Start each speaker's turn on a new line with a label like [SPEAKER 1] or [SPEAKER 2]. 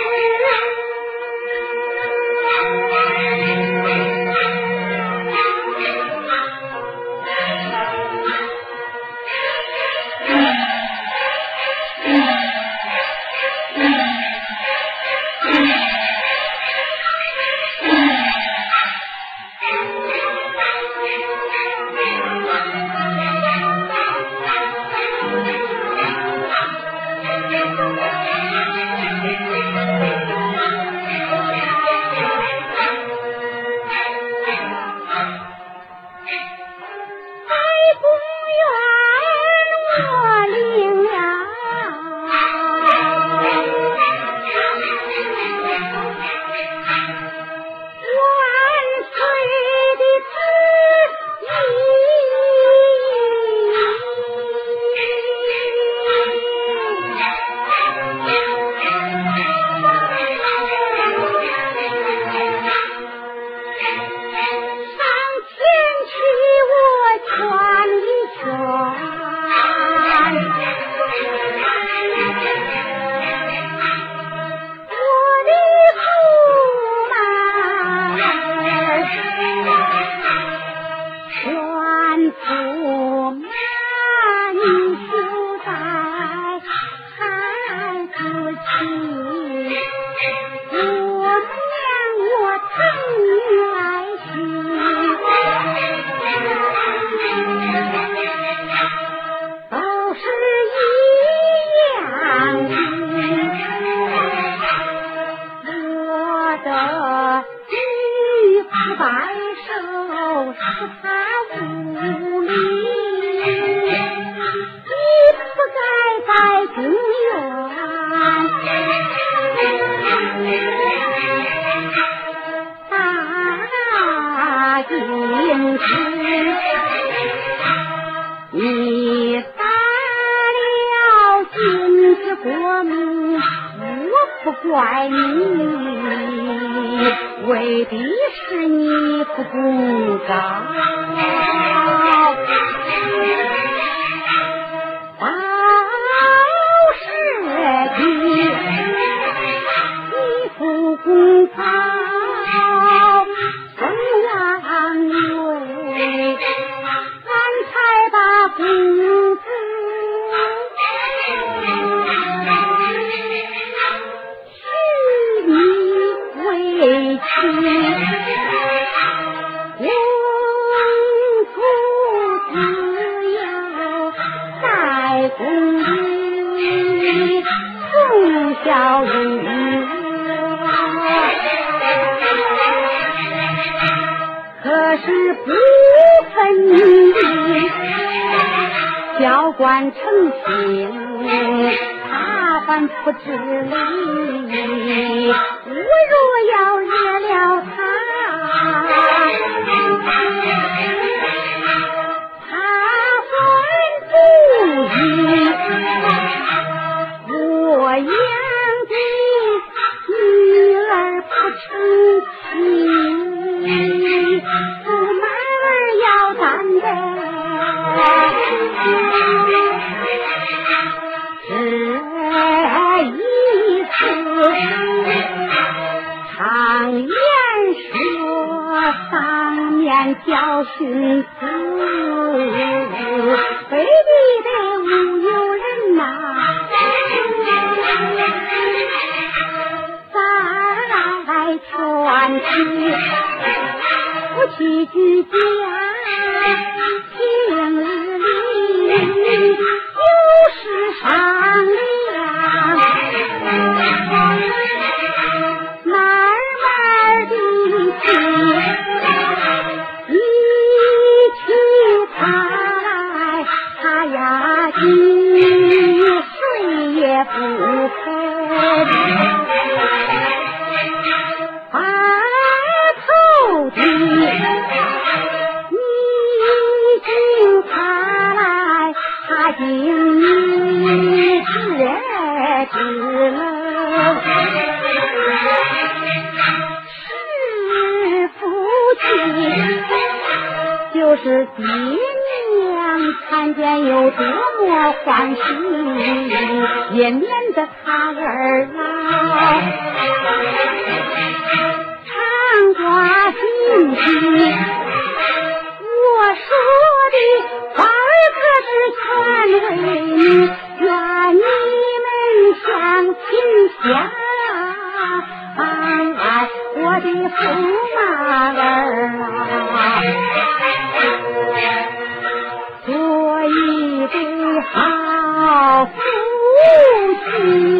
[SPEAKER 1] 哎。儿女来情都是一样的，我的玉骨白首是他无力。怪你未必是你不公道，倒是捷，你不公道。公徒自有在宫里从小与可是不分离惯成性他还不知礼我若要你妻不男儿要担待，这一次常言说，当面教训子，非逼得无有人呐。传奇，夫妻聚家，今日里又是商量，慢慢的吃。是爹娘看见有多么欢喜，也免得他儿啊常挂心机。我说的儿可是全为你，愿你们相亲相爱，我的驸马儿啊。Thank you.